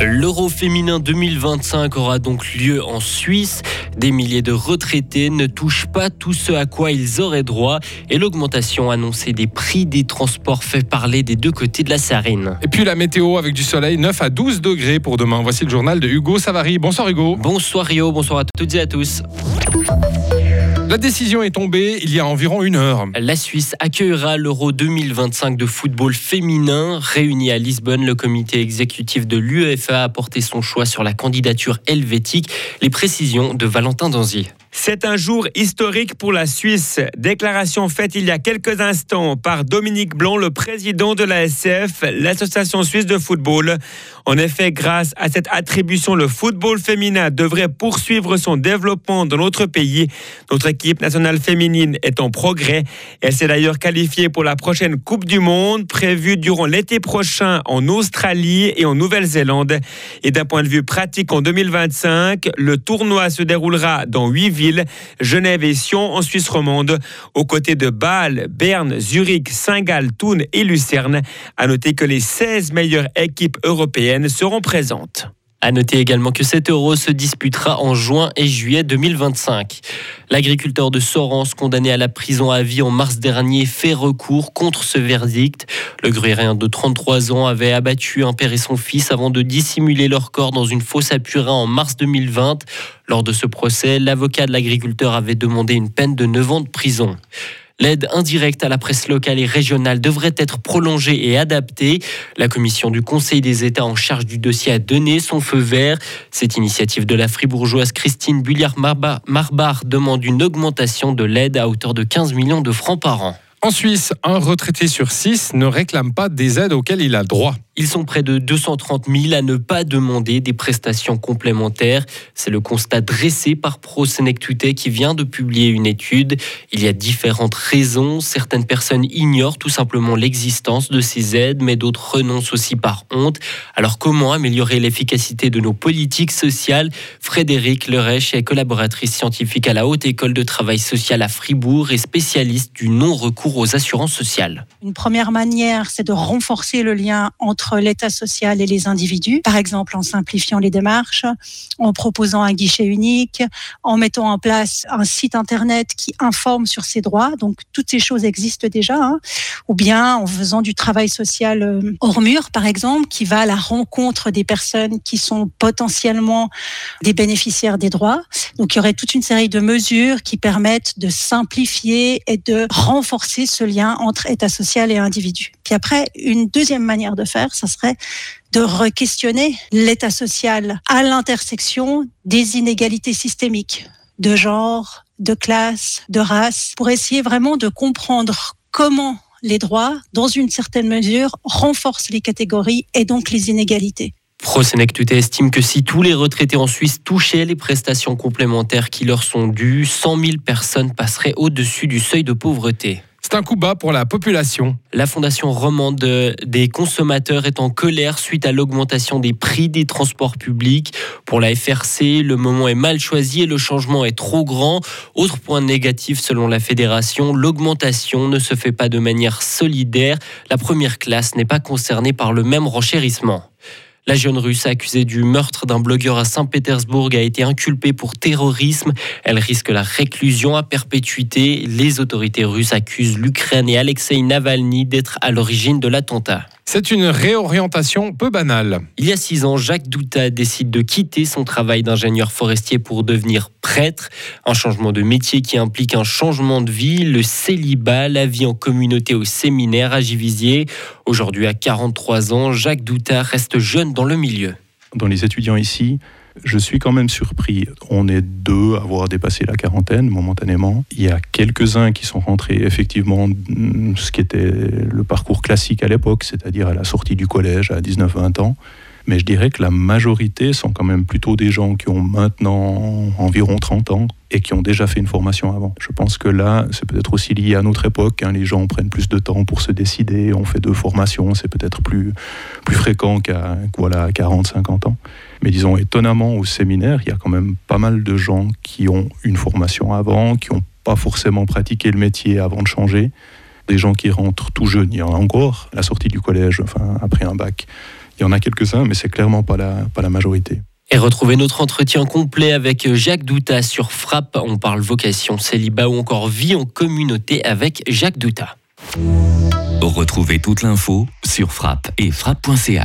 L'Euro féminin 2025 aura donc lieu en Suisse. Des milliers de retraités ne touchent pas tout ce à quoi ils auraient droit et l'augmentation annoncée des prix des transports fait parler des deux côtés de la Sarine. Et puis la météo avec du soleil 9 à 12 degrés pour demain. Voici le journal de Hugo Savary. Bonsoir Hugo. Bonsoir Rio, bonsoir à toutes et à tous. La décision est tombée il y a environ une heure. La Suisse accueillera l'Euro 2025 de football féminin. Réuni à Lisbonne, le comité exécutif de l'UEFA a porté son choix sur la candidature helvétique. Les précisions de Valentin Danzier. C'est un jour historique pour la Suisse. Déclaration faite il y a quelques instants par Dominique Blanc, le président de la SCF, l'Association suisse de football. En effet, grâce à cette attribution, le football féminin devrait poursuivre son développement dans notre pays. Notre équipe nationale féminine est en progrès. Elle s'est d'ailleurs qualifiée pour la prochaine Coupe du Monde, prévue durant l'été prochain en Australie et en Nouvelle-Zélande. Et d'un point de vue pratique, en 2025, le tournoi se déroulera dans huit villes Genève et Sion en Suisse romande, aux côtés de Bâle, Berne, Zurich, Saint-Gall, Thun et Lucerne. À noter que les 16 meilleures équipes européennes seront présentes. À noter également que cet euro se disputera en juin et juillet 2025. L'agriculteur de Sorens, condamné à la prison à vie en mars dernier, fait recours contre ce verdict. Le gruérien de 33 ans avait abattu un père et son fils avant de dissimuler leur corps dans une fosse à purin en mars 2020. Lors de ce procès, l'avocat de l'agriculteur avait demandé une peine de 9 ans de prison. L'aide indirecte à la presse locale et régionale devrait être prolongée et adaptée. La commission du Conseil des États en charge du dossier a donné son feu vert. Cette initiative de la fribourgeoise Christine Bulliard-Marbar demande une augmentation de l'aide à hauteur de 15 millions de francs par an. En Suisse, un retraité sur six ne réclame pas des aides auxquelles il a droit. Ils sont près de 230 000 à ne pas demander des prestations complémentaires. C'est le constat dressé par ProSenectute qui vient de publier une étude. Il y a différentes raisons. Certaines personnes ignorent tout simplement l'existence de ces aides, mais d'autres renoncent aussi par honte. Alors comment améliorer l'efficacité de nos politiques sociales? Frédéric Lerèche est collaboratrice scientifique à la Haute École de Travail Social à Fribourg et spécialiste du non-recours aux assurances sociales. Une première manière, c'est de renforcer le lien entre l'État social et les individus, par exemple en simplifiant les démarches, en proposant un guichet unique, en mettant en place un site internet qui informe sur ses droits. Donc toutes ces choses existent déjà, hein. ou bien en faisant du travail social euh, hors mur, par exemple, qui va à la rencontre des personnes qui sont potentiellement des bénéficiaires des droits. Donc il y aurait toute une série de mesures qui permettent de simplifier et de renforcer ce lien entre État social et individu. Puis après, une deuxième manière de faire, ça serait de re-questionner l'état social à l'intersection des inégalités systémiques de genre, de classe, de race, pour essayer vraiment de comprendre comment les droits, dans une certaine mesure, renforcent les catégories et donc les inégalités. ProSenectute estime que si tous les retraités en Suisse touchaient les prestations complémentaires qui leur sont dues, 100 000 personnes passeraient au-dessus du seuil de pauvreté. C'est un coup bas pour la population. La Fondation romande des consommateurs est en colère suite à l'augmentation des prix des transports publics. Pour la FRC, le moment est mal choisi et le changement est trop grand. Autre point négatif selon la fédération, l'augmentation ne se fait pas de manière solidaire. La première classe n'est pas concernée par le même renchérissement. La jeune russe accusée du meurtre d'un blogueur à Saint-Pétersbourg a été inculpée pour terrorisme. Elle risque la réclusion à perpétuité. Les autorités russes accusent l'Ukraine et Alexei Navalny d'être à l'origine de l'attentat. C'est une réorientation peu banale. Il y a six ans, Jacques Douta décide de quitter son travail d'ingénieur forestier pour devenir prêtre. Un changement de métier qui implique un changement de vie, le célibat, la vie en communauté au séminaire à Givisier. Aujourd'hui, à 43 ans, Jacques Douta reste jeune dans le milieu. Dans les étudiants ici, je suis quand même surpris. On est deux à avoir dépassé la quarantaine momentanément. Il y a quelques-uns qui sont rentrés effectivement ce qui était le parcours classique à l'époque, c'est-à-dire à la sortie du collège à 19-20 ans. Mais je dirais que la majorité sont quand même plutôt des gens qui ont maintenant environ 30 ans et qui ont déjà fait une formation avant. Je pense que là, c'est peut-être aussi lié à notre époque. Hein. Les gens prennent plus de temps pour se décider. On fait deux formations. C'est peut-être plus, plus fréquent qu'à voilà, 40, 50 ans. Mais disons, étonnamment, au séminaire, il y a quand même pas mal de gens qui ont une formation avant, qui ont pas forcément pratiqué le métier avant de changer. Des gens qui rentrent tout jeunes, il y en a encore. À la sortie du collège, enfin après un bac, il y en a quelques-uns, mais c'est clairement pas la, pas la majorité. Et retrouvez notre entretien complet avec Jacques Douta sur Frappe. On parle vocation, célibat ou encore vie en communauté avec Jacques Douta. Retrouvez toute l'info sur frappe et frappe.ca.